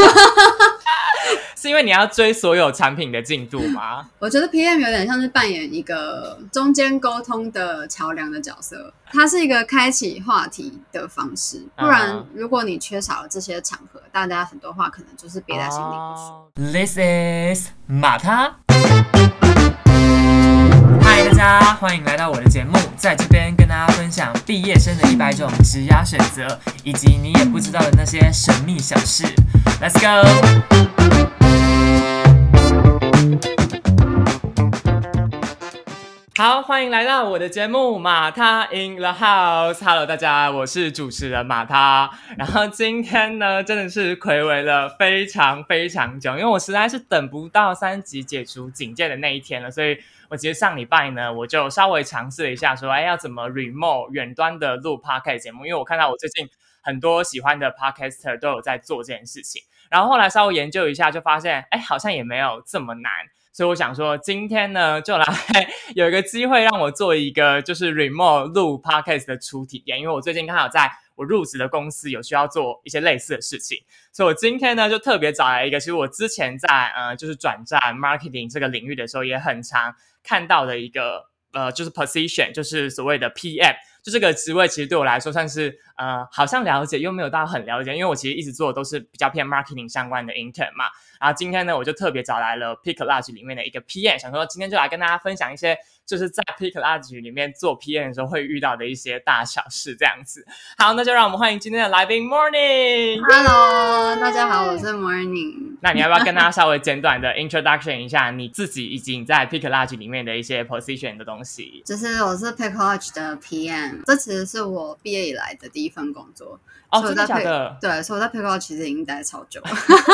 是因为你要追所有产品的进度吗？我觉得 PM 有点像是扮演一个中间沟通的桥梁的角色，它是一个开启话题的方式。不然，如果你缺少了这些场合，大家很多话可能就是憋在心里不说。This is 马他。嗨，大家欢迎来到我的节目，在这边跟大家分享毕业生的一百种职涯选择，以及你也不知道的那些神秘小事。Let's go！好，欢迎来到我的节目《马他 in the house》。Hello，大家，我是主持人马他。然后今天呢，真的是暌违了非常非常久，因为我实在是等不到三级解除警戒的那一天了，所以我其实上礼拜呢，我就稍微尝试了一下，说，哎，要怎么 remote 远端的录 podcast 节目？因为我看到我最近很多喜欢的 podcaster 都有在做这件事情，然后后来稍微研究一下，就发现，哎，好像也没有这么难。所以我想说，今天呢，就来 有一个机会让我做一个就是 remote 录 podcast 的初体验，因为我最近刚好在我入职的公司有需要做一些类似的事情，所以我今天呢就特别找来一个，其实我之前在呃就是转战 marketing 这个领域的时候也很常看到的一个呃就是 position，就是所谓的 PM。就这个职位，其实对我来说算是呃，好像了解又没有到很了解，因为我其实一直做的都是比较偏 marketing 相关的 intern 嘛。然后今天呢，我就特别找来了 Pick Large 里面的一个 PM，想说今天就来跟大家分享一些。就是在 Pick Large 里面做 PM 的时候会遇到的一些大小事，这样子。好，那就让我们欢迎今天的来宾 Morning。Hello，大家好，我是 Morning。那你要不要跟大家稍微简短的 introduction 一下你自己以及你在 Pick Large 里面的一些 position 的东西？就是我是 Pick Large 的 PM，这其实是我毕业以来的第一份工作。哦，真的假的？对，所以我在 Large 其实已经待超久，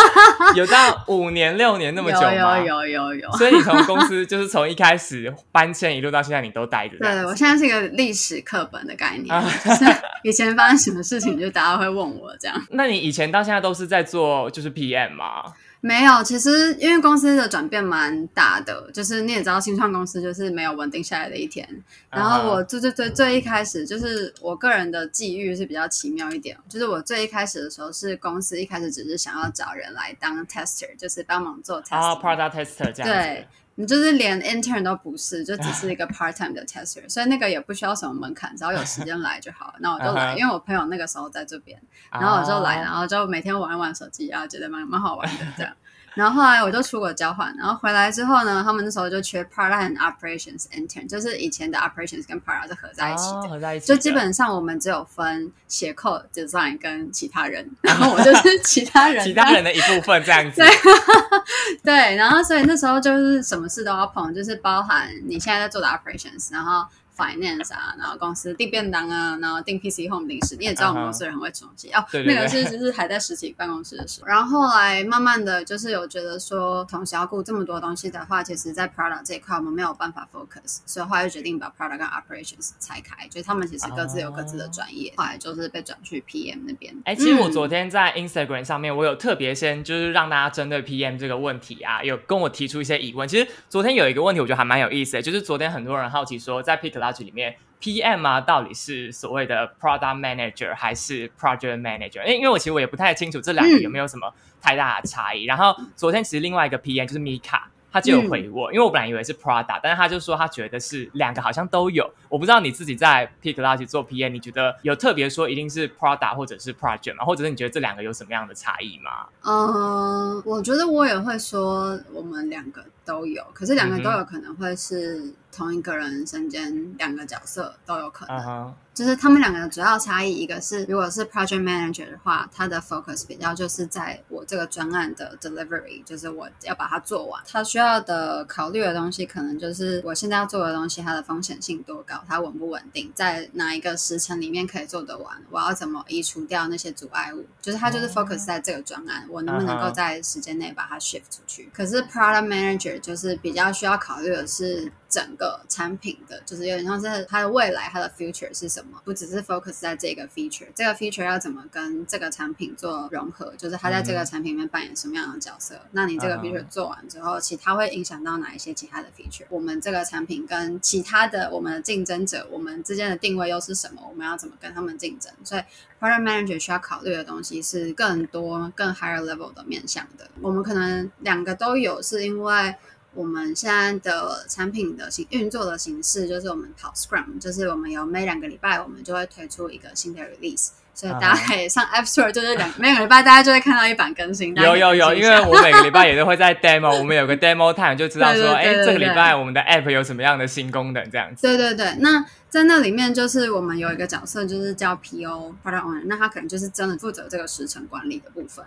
有到五年六年那么久吗？有有有有。所以你从公司就是从一开始搬迁一路到现在，你都待着。对，我现在是一个历史课本的概念，就是以前发生什么事情，就大家会问我这样。那你以前到现在都是在做就是 PM 吗？没有，其实因为公司的转变蛮大的，就是你也知道，新创公司就是没有稳定下来的一天。然后我最最最最一开始，就是我个人的际遇是比较奇妙一点，就是我最一开始的时候是公司一开始只是想要找人来当 tester，就是帮忙做 tester，product tester 这样。对。你就是连 intern 都不是，就只是一个 part time 的 tester，所以那个也不需要什么门槛，只要有时间来就好了。那我就来，因为我朋友那个时候在这边，然后我就来，然后就每天玩一玩手机然后，觉得蛮蛮好玩的这样。然后后来我就出国交换，然后回来之后呢，他们那时候就缺 and operations intern，就是以前的 operations 跟 product 是合在一起的，合在一起。就基本上我们只有分写 code design 跟其他人，然后我就是 其他人，其他人的一部分这样子。对，对，然后所以那时候就是什么事都要碰，就是包含你现在在做的 operations，然后。Finance 啊，然后公司订便当啊，然后订 PC home 零食，你也知道我们公司人很会东西哦。那个是就是还在实体办公室的时候，然后后来慢慢的就是有觉得说，同时要顾这么多东西的话，其实在 product 这一块我们没有办法 focus，所以后来就决定把 product 跟 operations 拆开，就是他们其实各自有各自的专业，后来就是被转去 PM 那边。哎，其实我昨天在 Instagram 上面，我有特别先就是让大家针对 PM 这个问题啊，有跟我提出一些疑问。其实昨天有一个问题，我觉得还蛮有意思的，就是昨天很多人好奇说，在 Pick 里面。PM 啊，到底是所谓的 Product Manager 还是 Project Manager？因因为我其实我也不太清楚这两个有没有什么太大的差异。然后昨天其实另外一个 PM 就是 Mika。他就有回我，因为我本来以为是 Product，但是他就说他觉得是两个好像都有。我不知道你自己在 Pick Large 做 PM，你觉得有特别说一定是 Product 或者是 Project 吗？或者是你觉得这两个有什么样的差异吗？嗯，我觉得我也会说我们两个都有，可是两个都有可能会是同一个人身兼两个角色都有可能。就是他们两个的主要差异，一个是如果是 project manager 的话，他的 focus 比较就是在我这个专案的 delivery，就是我要把它做完。他需要的考虑的东西，可能就是我现在要做的东西，它的风险性多高，它稳不稳定，在哪一个时程里面可以做得完，我要怎么移除掉那些阻碍物。就是他就是 focus 在这个专案，我能不能够在时间内把它 shift 出去。可是 product manager 就是比较需要考虑的是。整个产品的，就是有点像是它的未来，它的 future 是什么？不只是 focus 在这个 feature，这个 feature 要怎么跟这个产品做融合？就是它在这个产品里面扮演什么样的角色？那你这个 feature 做完之后，其他会影响到哪一些其他的 feature？我们这个产品跟其他的我们的竞争者，我们之间的定位又是什么？我们要怎么跟他们竞争？所以 product manager 需要考虑的东西是更多、更 higher level 的面向的。我们可能两个都有，是因为。我们现在的产品的形运作的形式，就是我们跑 Scrum，就是我们有每两个礼拜，我们就会推出一个新的 release，所以大家可以上 App Store，就是两 每个礼拜，大家就会看到一版更新。有有有，因为我每个礼拜也都会在 demo，我们有个 demo time，就知道说，哎，这个礼拜我们的 App 有什么样的新功能，这样子。对对对，那在那里面，就是我们有一个角色，就是叫 PO Product Owner，那他可能就是真的负责这个时程管理的部分。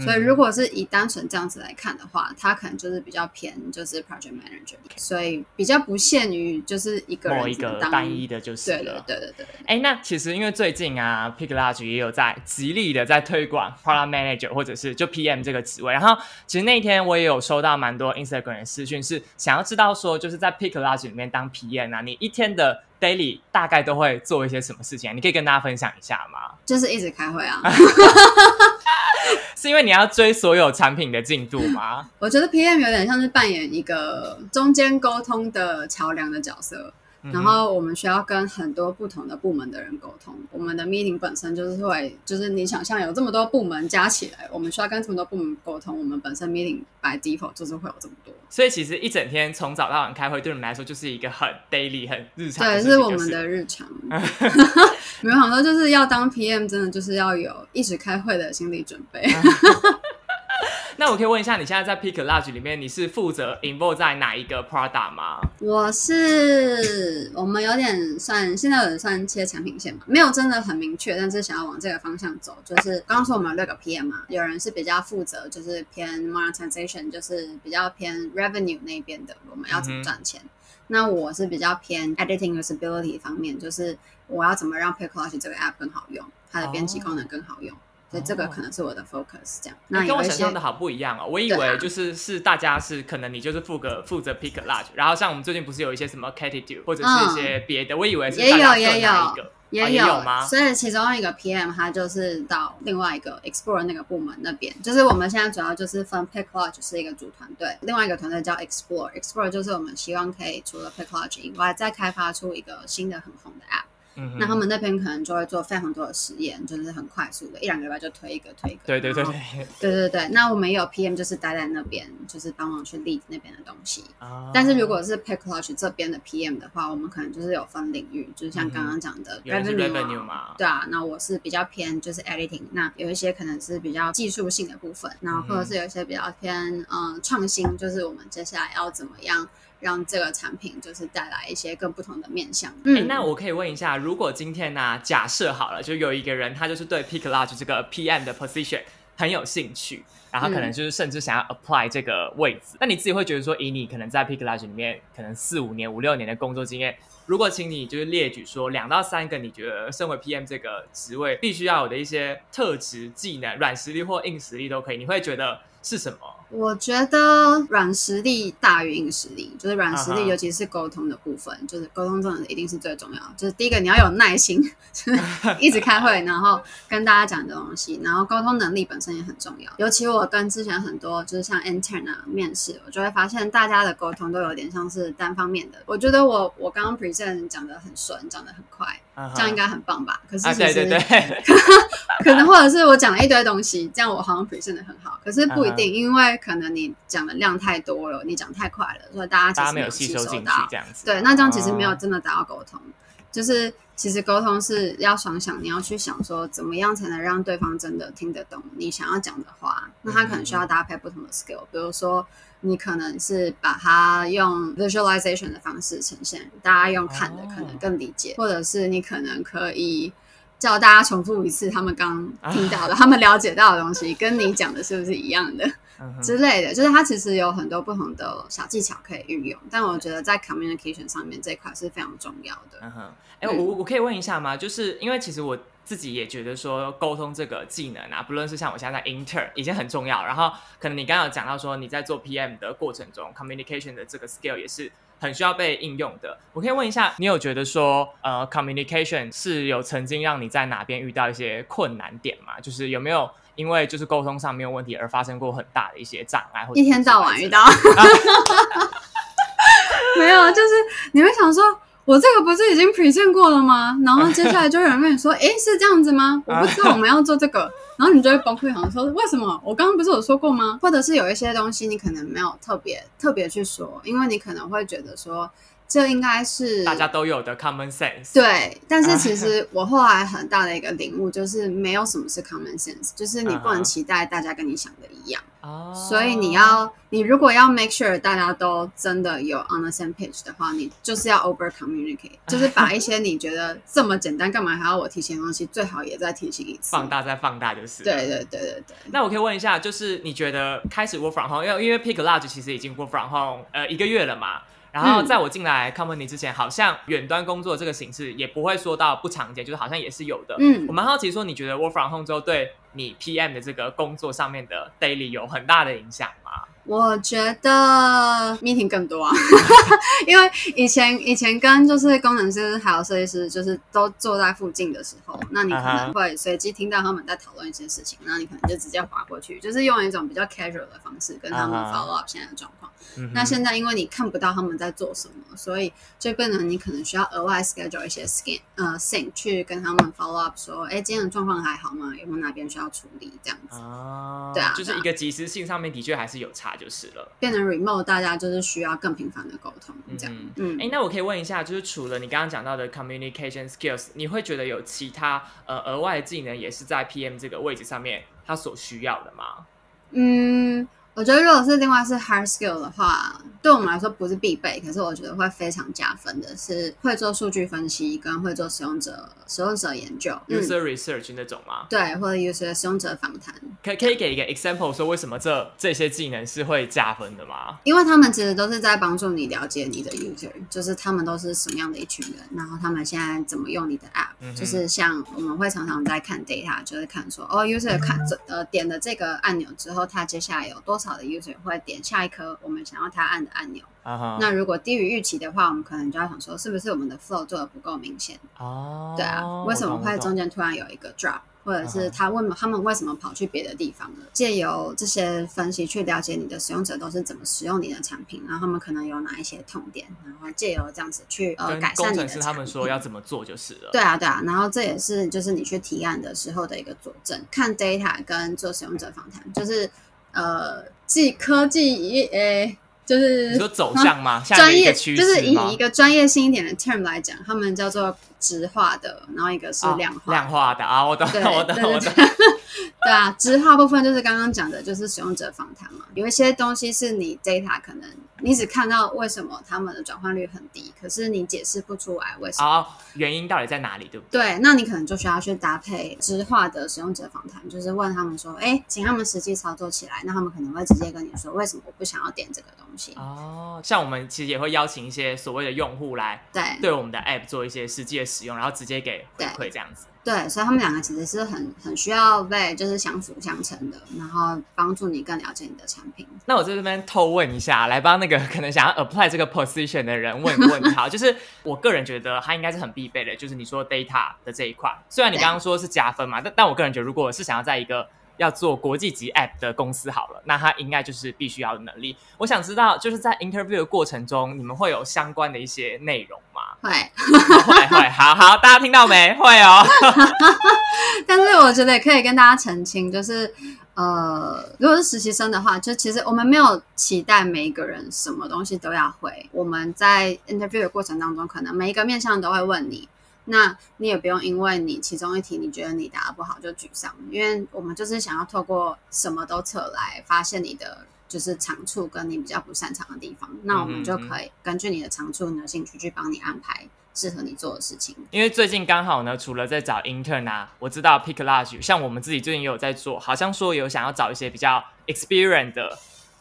所以，如果是以单纯这样子来看的话，他可能就是比较偏就是 project manager，所以比较不限于就是一个某一个单一的，就是对对对对对。哎，那其实因为最近啊，Pick Large 也有在极力的在推广 product manager 或者是就 PM 这个职位。然后，其实那天我也有收到蛮多 Instagram 的私讯，是想要知道说，就是在 Pick Large 里面当 PM 啊，你一天的 daily 大概都会做一些什么事情？啊你可以跟大家分享一下吗？就是一直开会啊。是因为你要追所有产品的进度吗？我觉得 PM 有点像是扮演一个中间沟通的桥梁的角色。然后我们需要跟很多不同的部门的人沟通。我们的 meeting 本身就是会，就是你想象有这么多部门加起来，我们需要跟这么多部门沟通。我们本身 meeting by default 就是会有这么多。所以其实一整天从早到晚开会，对你们来说就是一个很 daily、很日常。对，是我们的日常。没有想到就是要当 PM，真的就是要有一直开会的心理准备。那我可以问一下，你现在在 Pick Large 里面，你是负责 involve 在哪一个 product 吗？我是，我们有点算，现在有点算切产品线嘛，没有真的很明确，但是想要往这个方向走。就是刚刚说我们有六个 PM 嘛，有人是比较负责，就是偏 monetization，就是比较偏 revenue 那边的，我们要怎么赚钱。那我是比较偏 editing usability 方面，就是我要怎么让 Pick Large 这个 app 更好用，它的编辑功能更好用。所以这个可能是我的 focus，这样。那跟我想象的好不一样哦。我以为就是是大家是可能你就是负责负责 pick large，然后像我们最近不是有一些什么 category 或者是一些别的，我以为是也有也有也有吗？所以其中一个 PM 他就是到另外一个 explore 那个部门那边，就是我们现在主要就是分 pick large 是一个主团队，另外一个团队叫 explore，explore 就是我们希望可以除了 pick large 以外，再开发出一个新的很红的 app。那他们那边可能就会做非常多的实验，就是很快速的，一两个礼拜就推一个，推一个。对对对对对对对。那我们有 PM 就是待在那边，就是帮忙去 lead 那边的东西。啊但是如果是 Picklodge 这边的 PM 的话，我们可能就是有分领域，就是像刚刚讲的 revenue 嘛。对啊，那我是比较偏就是 editing，那有一些可能是比较技术性的部分，然后或者是有一些比较偏嗯创新，就是我们接下来要怎么样。让这个产品就是带来一些更不同的面向。嗯，那我可以问一下，如果今天呢，假设好了，就有一个人，他就是对 Pick Large 这个 PM 的 position 很有兴趣，然后可能就是甚至想要 apply 这个位置，那你自己会觉得说，以你可能在 Pick Large 里面可能四五年、五六年的工作经验，如果请你就是列举说两到三个你觉得身为 PM 这个职位必须要有的一些特质、技能、软实力或硬实力都可以，你会觉得是什么？我觉得软实力大于硬实力，就是软实力，尤其是沟通的部分，就是沟通真的一定是最重要。就是第一个，你要有耐心，一直开会，然后跟大家讲的东西，然后沟通能力本身也很重要。尤其我跟之前很多就是像 intern 啊面试，我就会发现大家的沟通都有点像是单方面的。我觉得我我刚刚 present 讲的很顺，讲的很快，这样应该很棒吧？可是对对对，可能或者是我讲了一堆东西，这样我好像 present 的很好，可是不一定，因为。可能你讲的量太多了，你讲太快了，所以大家其实没有吸收进去这样子。对，那这样其实没有真的达到沟通。就是其实沟通是要想想，你要去想说怎么样才能让对方真的听得懂你想要讲的话。那他可能需要搭配不同的 skill，比如说你可能是把它用 visualization 的方式呈现，大家用看的可能更理解，或者是你可能可以。叫大家重复一次他们刚听到的、他们了解到的东西，跟你讲的是不是一样的之类的？就是它其实有很多不同的小技巧可以运用，但我觉得在 communication 上面这一块是非常重要的。嗯哼，哎，我我可以问一下吗？就是因为其实我自己也觉得说沟通这个技能啊，不论是像我现在在 intern 已经很重要，然后可能你刚刚有讲到说你在做 PM 的过程中，communication 的这个 skill 也是。很需要被应用的。我可以问一下，你有觉得说，呃，communication 是有曾经让你在哪边遇到一些困难点吗？就是有没有因为就是沟通上没有问题而发生过很大的一些障碍？一天到晚遇到，没有，就是你会想说。我这个不是已经 present 过了吗？然后接下来就有人跟你说：“ 哎，是这样子吗？我不知道我们要做这个。”然后你就会崩溃，想说：“为什么？我刚刚不是有说过吗？”或者是有一些东西你可能没有特别特别去说，因为你可能会觉得说。这应该是大家都有的 common sense。对，但是其实我后来很大的一个领悟就是，没有什么是 common sense，就是你不能期待大家跟你想的一样。哦。所以你要，你如果要 make sure 大家都真的有 on the same page 的话，你就是要 over communicate，就是把一些你觉得这么简单，干嘛还要我提醒的东西，最好也再提醒一次。放大再放大就是。对对对对对。那我可以问一下，就是你觉得开始 work from home，因为因为 Pick Large 其实已经 work from home 呃一个月了嘛？然后在我进来 company 之前，好像远端工作这个形式也不会说到不常见，就是好像也是有的。嗯，我蛮好奇，说你觉得 work from home 之后对你 PM 的这个工作上面的 daily 有很大的影响吗？我觉得 meeting 更多啊，因为以前以前跟就是工程师还有设计师就是都坐在附近的时候，那你可能会随机听到他们在讨论一些事情，那你可能就直接划过去，就是用一种比较 casual 的方式跟他们 follow up 现在的状况。那现在因为你看不到他们在做什么，所以就变成你可能需要额外 schedule 一些 scan 呃 sync 去跟他们 follow up 说，哎，今天的状况还好吗？有没有哪边需要处理这样子？哦，对啊，就是一个及时性上面的确还是有差。就是了，变成 remote，大家就是需要更频繁的沟通，这样。嗯，哎，那我可以问一下，就是除了你刚刚讲到的 communication skills，你会觉得有其他呃额外的技能也是在 PM 这个位置上面他所需要的吗？嗯。我觉得如果是另外是 hard skill 的话，对我们来说不是必备，可是我觉得会非常加分的是会做数据分析跟会做使用者使用者研究，user research 那种吗？对，或者 user 使用者访谈。可可以给一个 example 说为什么这这些技能是会加分的吗？因为他们其实都是在帮助你了解你的 user，就是他们都是什么样的一群人，然后他们现在怎么用你的 app，就是像我们会常常在看 data，就是看说哦 user 看这呃点了这个按钮之后，他接下来有多少。好的 user 会点下一颗我们想要他按的按钮。那如果低于预期的话，我们可能就要想说，是不是我们的 flow 做的不够明显？哦，对啊，为什么会中间突然有一个 drop？或者是他问他们为什么跑去别的地方了？借由这些分析去了解你的使用者都是怎么使用你的产品，然后他们可能有哪一些痛点，然后借由这样子去呃改善你的他们说要怎么做就是了。对啊，对啊，然后这也是就是你去提案的时候的一个佐证，看 data 跟做使用者访谈，就是呃。技科技诶，就是你说走向吗？专业就是以一个专业性一点的 term 来讲，他们叫做直化的，然后一个是量化量化的啊，我懂，我懂，我懂。对啊，直化部分就是刚刚讲的，就是使用者访谈嘛。有一些东西是你 data 可能你只看到为什么他们的转换率很低，可是你解释不出来为什么，原因到底在哪里，对不对？对，那你可能就需要去搭配直化的使用者访谈，就是问他们说，哎，请他们实际操作起来，那他们可能会直接跟你说，为什么我不想要点这个东西？哦，像我们其实也会邀请一些所谓的用户来对对我们的 app 做一些实际的使用，然后直接给回馈这样子。对，所以他们两个其实是很很需要被就是相辅相成的，然后帮助你更了解你的产品。那我在这边偷问一下，来帮那个可能想要 apply 这个 position 的人问一问他，就是我个人觉得他应该是很必备的，就是你说 data 的这一块。虽然你刚刚说是加分嘛，但但我个人觉得，如果是想要在一个要做国际级 app 的公司好了，那它应该就是必须要的能力。我想知道，就是在 interview 的过程中，你们会有相关的一些内容吗？会，会，会，好好，大家听到没？会哦。但是我觉得也可以跟大家澄清，就是呃，如果是实习生的话，就其实我们没有期待每一个人什么东西都要会。我们在 interview 的过程当中，可能每一个面向都会问你。那你也不用因为你其中一题你觉得你答不好就沮丧，因为我们就是想要透过什么都测来发现你的就是长处跟你比较不擅长的地方，那我们就可以根据你的长处、你的兴趣去帮你安排适合你做的事情。因为最近刚好呢，除了在找 intern 啊，我知道 Pick Large，像我们自己最近也有在做，好像说有想要找一些比较 experienced 的。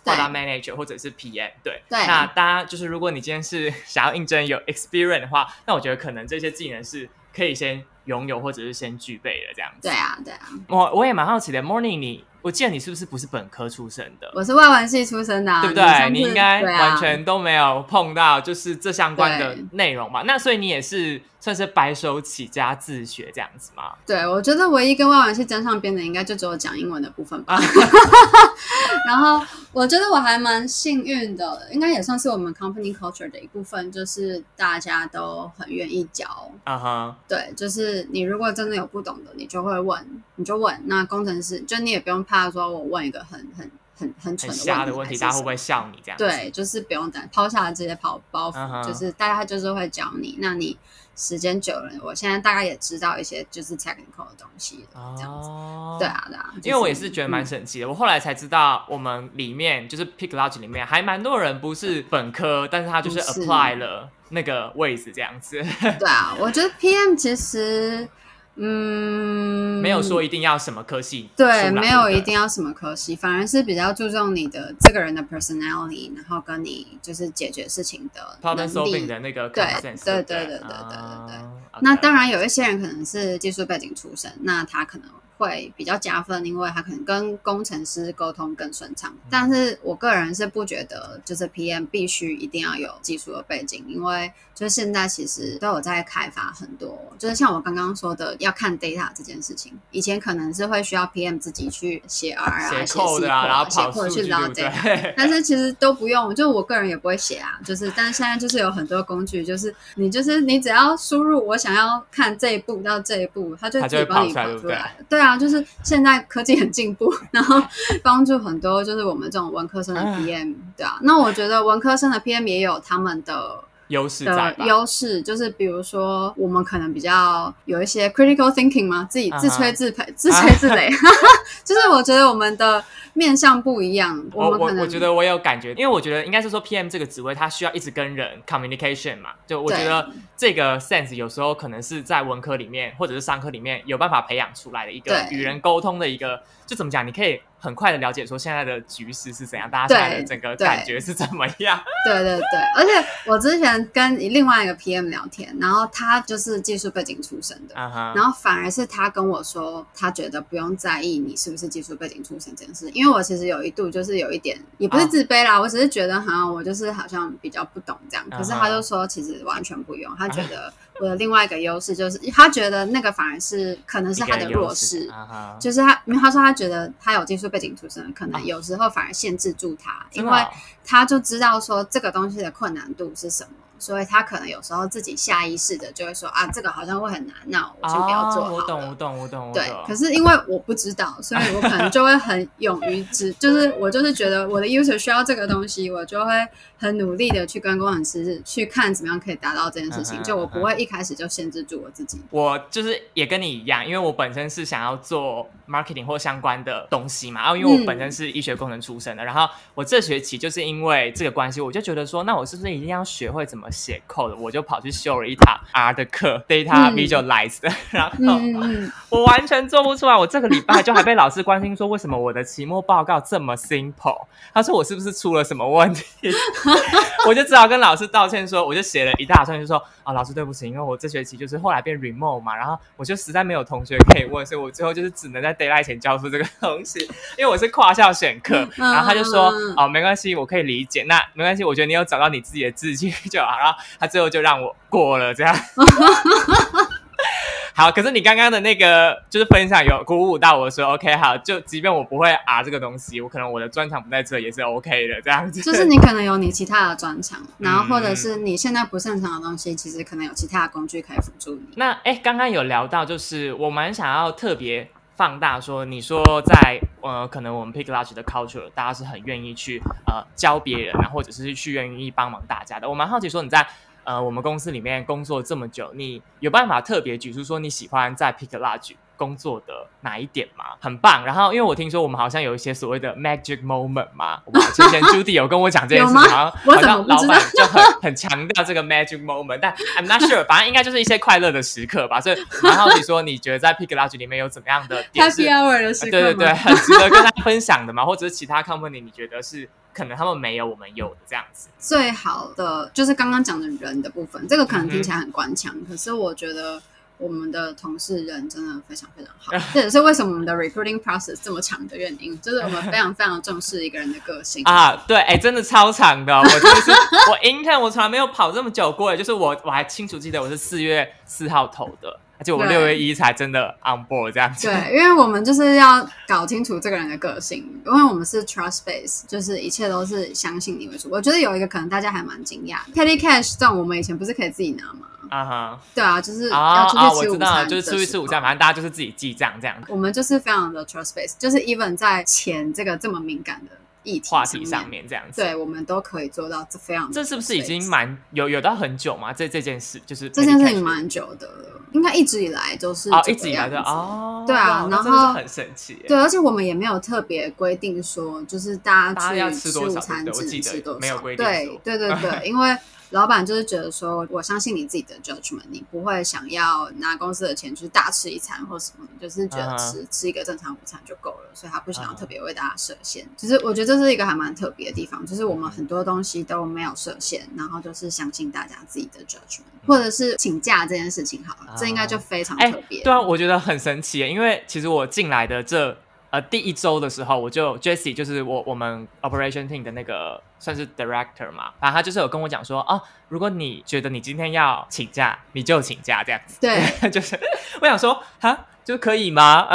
Product Manager 或者是 PM，对，那大家就是如果你今天是 想要应征有 experience 的话，那我觉得可能这些技能是可以先拥有或者是先具备的这样子。对啊，对啊。我我也蛮好奇的，Morning，你我记得你是不是不是本科出身的？我是外文系出身的，对不对？你应该完全都没有碰到就是这相关的内容嘛。那所以你也是。算是白手起家自学这样子吗？对，我觉得唯一跟外文系沾上边的，应该就只有讲英文的部分吧。然后我觉得我还蛮幸运的，应该也算是我们 company culture 的一部分，就是大家都很愿意教。啊哈，对，就是你如果真的有不懂的，你就会问，你就问。那工程师就你也不用怕说我问一个很很。很很蠢的问题，大家会不会笑你这样？对，就是不用等抛下这些包包袱，就是大家就是会教你。那你时间久了，我现在大概也知道一些就是 technical 的东西了，这样子。对啊，对啊。因为我也是觉得蛮神奇的，我后来才知道，我们里面就是 Pick Logic 里面还蛮多人不是本科，但是他就是 apply 了那个位置这样子。对啊，我觉得 PM 其实。嗯，没有说一定要什么科系，对，没有一定要什么科系，反而是比较注重你的这个人的 personality，然后跟你就是解决事情的能力。的那个对对对对？对对对对。那当然有一些人可能是技术背景出身，那他可能。会比较加分，因为他可能跟工程师沟通更顺畅。但是我个人是不觉得，就是 PM 必须一定要有技术的背景，因为就是现在其实都有在开发很多，就是像我刚刚说的，要看 data 这件事情。以前可能是会需要 PM 自己去写 R 啊、写 code 啊，然后跑数据，对。但是其实都不用，就我个人也不会写啊。就是，但是现在就是有很多工具，就是你就是你只要输入我想要看这一步到这一步，他就自己帮你跑出来。对啊。啊，就是现在科技很进步，然后帮助很多，就是我们这种文科生的 PM，对啊。那我觉得文科生的 PM 也有他们的优势在优势就是比如说，我们可能比较有一些 critical thinking 嘛，自己自吹自擂，自吹自擂。就是我觉得我们的。面向不一样，我我我觉得我有感觉，因为我觉得应该是说 PM 这个职位，它需要一直跟人 communication 嘛，就我觉得这个 sense 有时候可能是在文科里面或者是商科里面有办法培养出来的一个与人沟通的一个，就怎么讲，你可以很快的了解说现在的局势是怎样，大家现在的整个感觉是怎么样。对对对，而且我之前跟另外一个 PM 聊天，然后他就是技术背景出身的，然后反而是他跟我说，他觉得不用在意你是不是技术背景出身这件事，因为。我其实有一度就是有一点，也不是自卑啦，我只是觉得好像我就是好像比较不懂这样。可是他就说，其实完全不用，他觉得。我的另外一个优势就是，他觉得那个反而是可能是他的弱势，就是他，因为他说他觉得他有技术背景出身，可能有时候反而限制住他，因为他就知道说这个东西的困难度是什么，所以他可能有时候自己下意识的就会说啊，这个好像会很难，那我就不要做好我懂，我懂，我懂。对，可是因为我不知道，所以我可能就会很勇于知，就是我就是觉得我的 user 需要这个东西，我就会很努力的去跟工程师去看怎么样可以达到这件事情，就我不会一。开始就限制住我自己。我就是也跟你一样，因为我本身是想要做 marketing 或相关的东西嘛。然后因为我本身是医学工程出身的，然后我这学期就是因为这个关系，我就觉得说，那我是不是一定要学会怎么写 code？我就跑去修了一堂 R 的课，Data Visualize 的。然后我完全做不出来。我这个礼拜就还被老师关心说，为什么我的期末报告这么 simple？他说我是不是出了什么问题？我就只好跟老师道歉说，我就写了一大串，就说啊，老师对不起。因为我这学期就是后来变 remote 嘛，然后我就实在没有同学可以问，所以我最后就是只能在 d a y l i g h t 前交出这个东西。因为我是跨校选课，然后他就说哦，没关系，我可以理解。那没关系，我觉得你有找到你自己的志气就好。然后他最后就让我过了，这样。好，可是你刚刚的那个就是分享有鼓舞到我说，OK，好，就即便我不会啊这个东西，我可能我的专长不在这也是 OK 的，这样子。就是你可能有你其他的专长，然后或者是你现在不擅长的东西，其实可能有其他的工具可以辅助你。那哎，刚刚有聊到，就是我蛮想要特别放大说，你说在呃，可能我们 Pick Large 的 culture，大家是很愿意去呃教别人，然后或者是去愿意帮忙大家的。我蛮好奇说你在。呃，我们公司里面工作这么久，你有办法特别举出说你喜欢在 Pick Large 工作的哪一点吗？很棒。然后，因为我听说我们好像有一些所谓的 Magic Moment 嘛，之前 Judy 有跟我讲这件事情，好像老板就很很强调这个 Magic Moment，但 I'm not sure，反正应该就是一些快乐的时刻吧。所以蛮好奇说，你觉得在 Pick Lodge 里面有怎么样的 Happy Hour 的时刻？对对对，很值得跟大家分享的嘛，或者是其他 company 你觉得是？可能他们没有，我们有的这样子。最好的就是刚刚讲的人的部分，这个可能听起来很官腔，可是我觉得我们的同事人真的非常非常好，这也是为什么我们的 recruiting process 这么长的原因，就是我们非常非常重视一个人的个性啊。对，哎，真的超长的，我就是我 intern 我从来没有跑这么久过，就是我我还清楚记得我是四月四号投的。而且我六月一才真的 on board 这样子。对，因为我们就是要搞清楚这个人的个性，因为我们是 trust base，就是一切都是相信你为主。我觉得有一个可能大家还蛮惊讶，petty cash 这种我们以前不是可以自己拿吗？啊哈，对啊，就是要出去吃午餐，就是出去吃午餐，反正大家就是自己记账这样。我们就是非常的 trust base，就是 even 在钱这个这么敏感的。话题上面这样子，对我们都可以做到这非常。这是不是已经蛮有有到很久吗？这这件事就是这件事情蛮久的了，应该一直以来都是哦，一直以来的哦，对啊，然后很神奇，对，而且我们也没有特别规定说，就是大家去吃午餐只吃多少，没有规定，对对对对，因为。老板就是觉得说，我相信你自己的 judgment，你不会想要拿公司的钱去大吃一餐或什么，就是觉得吃吃一个正常午餐就够了，所以他不想要特别为大家设限。其实我觉得这是一个还蛮特别的地方，就是我们很多东西都没有设限，然后就是相信大家自己的 judgment，或者是请假这件事情好了，这应该就非常特别。对啊，我觉得很神奇，因为其实我进来的这。呃，第一周的时候，我就 Jesse 就是我我们 Operation Team 的那个算是 Director 嘛，然后他就是有跟我讲说，哦，如果你觉得你今天要请假，你就请假这样子。对，就是我想说，哈，就可以吗？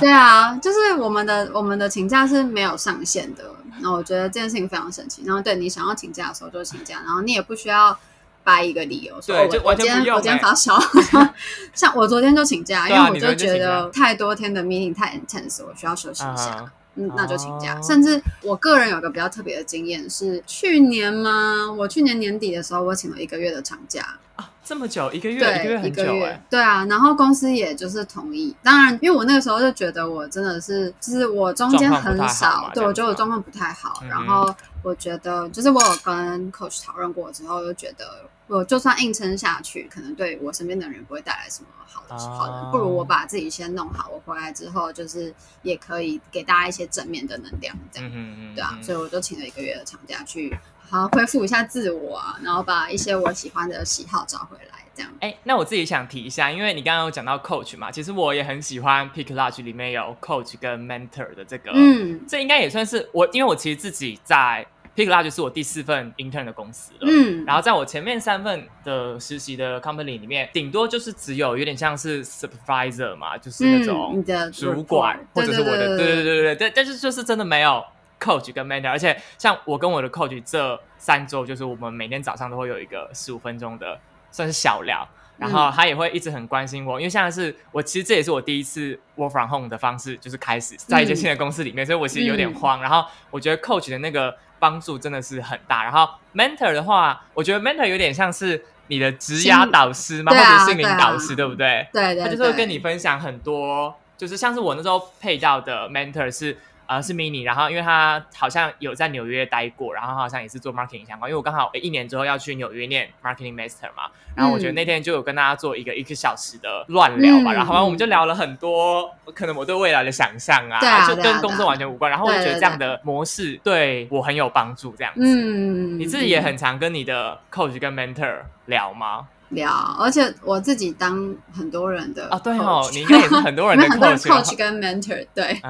对啊，就是我们的我们的请假是没有上限的，那我觉得这件事情非常神奇。然后对你想要请假的时候就请假，然后你也不需要。掰一个理由，所以我今天我今天发烧，像我昨天就请假，因为我就觉得太多天的 meeting 太 intense，我需要休息一下，嗯，那就请假。甚至我个人有个比较特别的经验是，去年吗？我去年年底的时候，我请了一个月的长假。啊，这么久，一个月，一个月很久哎，对啊，然后公司也就是同意。当然，因为我那个时候就觉得我真的是，就是我中间很少，对我觉得我状况不太好，然后。我觉得，就是我有跟 coach 讨论过之后，就觉得我就算硬撑下去，可能对我身边的人不会带来什么好的好的，不如我把自己先弄好，我回来之后就是也可以给大家一些正面的能量，这样，嗯嗯对啊，所以我就请了一个月的长假去好好恢复一下自我啊，然后把一些我喜欢的喜好找回来。这样哎，那我自己想提一下，因为你刚刚有讲到 coach 嘛，其实我也很喜欢 Pick Large 里面有 coach 跟 mentor 的这个，嗯，这应该也算是我，因为我其实自己在 Pick Large 是我第四份 intern 的公司了，嗯，然后在我前面三份的实习的 company 里面，顶多就是只有有点像是 supervisor 嘛，就是那种主管或者是我的，对对对对对，但但是就是真的没有 coach 跟 mentor，而且像我跟我的 coach 这三周，就是我们每天早上都会有一个十五分钟的。算是小聊，然后他也会一直很关心我，因为现在是我其实这也是我第一次 work from home 的方式，就是开始在一些新的公司里面，所以我其实有点慌。然后我觉得 coach 的那个帮助真的是很大。然后 mentor 的话，我觉得 mentor 有点像是你的职涯导师嘛，或者心灵导师，对不对？对对，他就是会跟你分享很多，就是像是我那时候配到的 mentor 是。呃，是 mini，然后因为他好像有在纽约待过，然后好像也是做 marketing 相关。因为我刚好一年之后要去纽约念 marketing master 嘛，然后我觉得那天就有跟大家做一个一个小时的乱聊吧，然后我们就聊了很多可能我对未来的想象啊，就跟工作完全无关。然后我就觉得这样的模式对我很有帮助，这样子。嗯，你自己也很常跟你的 coach 跟 mentor 聊吗？聊，而且我自己当很多人的啊，对哦，你应该也是很多人的 coach 跟 mentor，对。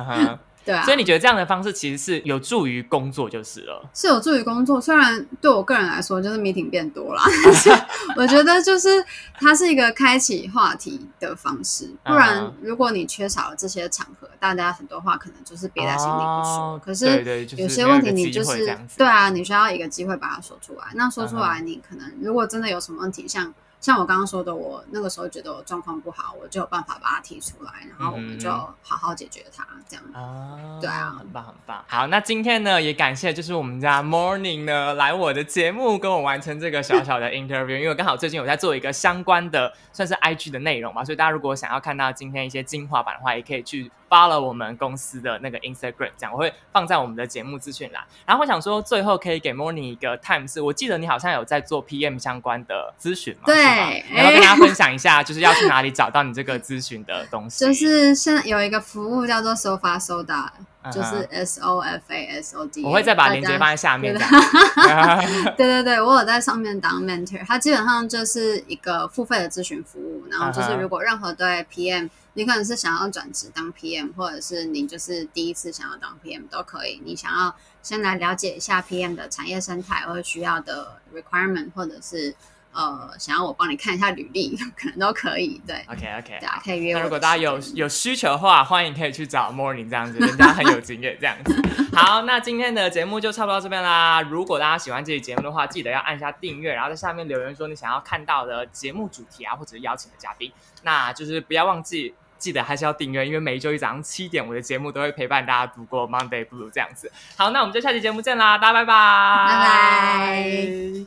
对啊，所以你觉得这样的方式其实是有助于工作就是了，是有助于工作。虽然对我个人来说，就是 meeting 变多了，我觉得就是它是一个开启话题的方式。不然，如果你缺少了这些场合，大家很多话可能就是憋在心里不说。可是有些问题你就是对啊，你需要一个机会把它说出来。那说出来，你可能如果真的有什么问题，像。像我刚刚说的，我那个时候觉得我状况不好，我就有办法把它提出来，然后我们就好好解决它，这样啊，对啊，很棒很棒。好，那今天呢，也感谢就是我们家 Morning 呢来我的节目跟我完成这个小小的 interview，因为刚好最近有在做一个相关的算是 IG 的内容嘛，所以大家如果想要看到今天一些精华版的话，也可以去。发了我们公司的那个 Instagram，这样我会放在我们的节目资讯栏。然后我想说，最后可以给 Morning 一个 time，是我记得你好像有在做 PM 相关的咨询嘛？对，然后跟大家分享一下，就是要去哪里找到你这个咨询的东西？就是现在有一个服务叫做 Sofa Soda。就是 S O F A S O D。我会再把链接放在下面。对对对，我有在上面当 mentor，它基本上就是一个付费的咨询服务。然后就是如果任何对 PM，你可能是想要转职当 PM，或者是你就是第一次想要当 PM 都可以。你想要先来了解一下 PM 的产业生态或需要的 requirement，或者是。呃，想要我帮你看一下履历，可能都可以。对，OK OK，对啊，可以约。那如果大家有有需求的话，欢迎可以去找 Morning 这样子，人家 很有经验这样子。好，那今天的节目就差不多到这边啦。如果大家喜欢这期节目的话，记得要按下订阅，然后在下面留言说你想要看到的节目主题啊，或者是邀请的嘉宾。那就是不要忘记，记得还是要订阅，因为每一周一早上七点，我的节目都会陪伴大家度过 Monday Blue 这样子。好，那我们就下期节目见啦，大家拜拜，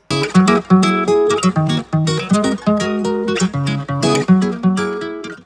拜拜。Thank you.